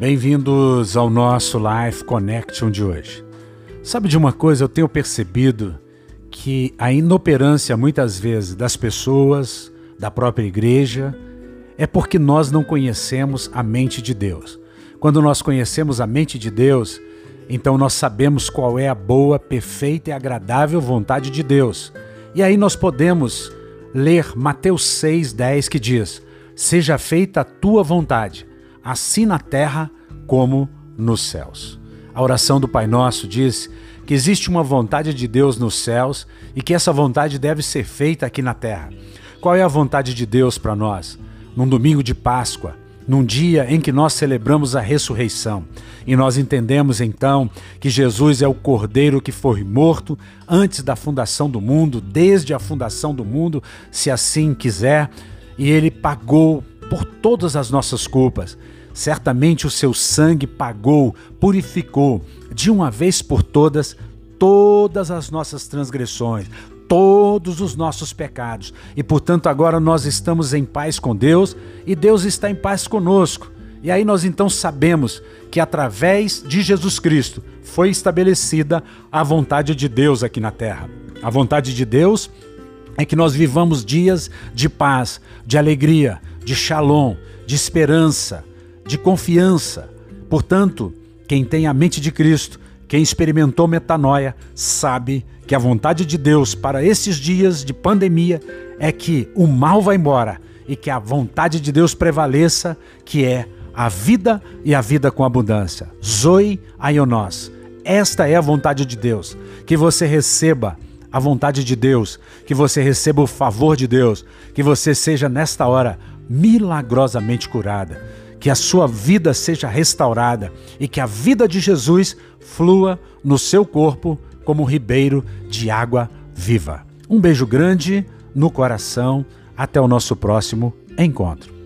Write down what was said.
Bem-vindos ao nosso Life Connection de hoje. Sabe de uma coisa, eu tenho percebido que a inoperância muitas vezes das pessoas, da própria igreja, é porque nós não conhecemos a mente de Deus. Quando nós conhecemos a mente de Deus, então nós sabemos qual é a boa, perfeita e agradável vontade de Deus. E aí nós podemos ler Mateus 6:10 que diz: Seja feita a tua vontade assim na terra como nos céus. A oração do Pai Nosso diz que existe uma vontade de Deus nos céus e que essa vontade deve ser feita aqui na terra. Qual é a vontade de Deus para nós? Num domingo de Páscoa, num dia em que nós celebramos a ressurreição. E nós entendemos então que Jesus é o Cordeiro que foi morto antes da fundação do mundo, desde a fundação do mundo, se assim quiser, e ele pagou por todas as nossas culpas. Certamente o seu sangue pagou, purificou de uma vez por todas todas as nossas transgressões, todos os nossos pecados. E portanto agora nós estamos em paz com Deus e Deus está em paz conosco. E aí nós então sabemos que através de Jesus Cristo foi estabelecida a vontade de Deus aqui na terra. A vontade de Deus é que nós vivamos dias de paz, de alegria, de shalom, de esperança, de confiança. Portanto, quem tem a mente de Cristo, quem experimentou metanoia, sabe que a vontade de Deus para esses dias de pandemia é que o mal vá embora e que a vontade de Deus prevaleça, que é a vida e a vida com abundância. Zoe Aionós. Esta é a vontade de Deus. Que você receba a vontade de Deus, que você receba o favor de Deus, que você seja nesta hora milagrosamente curada, que a sua vida seja restaurada e que a vida de Jesus flua no seu corpo como um ribeiro de água viva. Um beijo grande no coração. Até o nosso próximo encontro.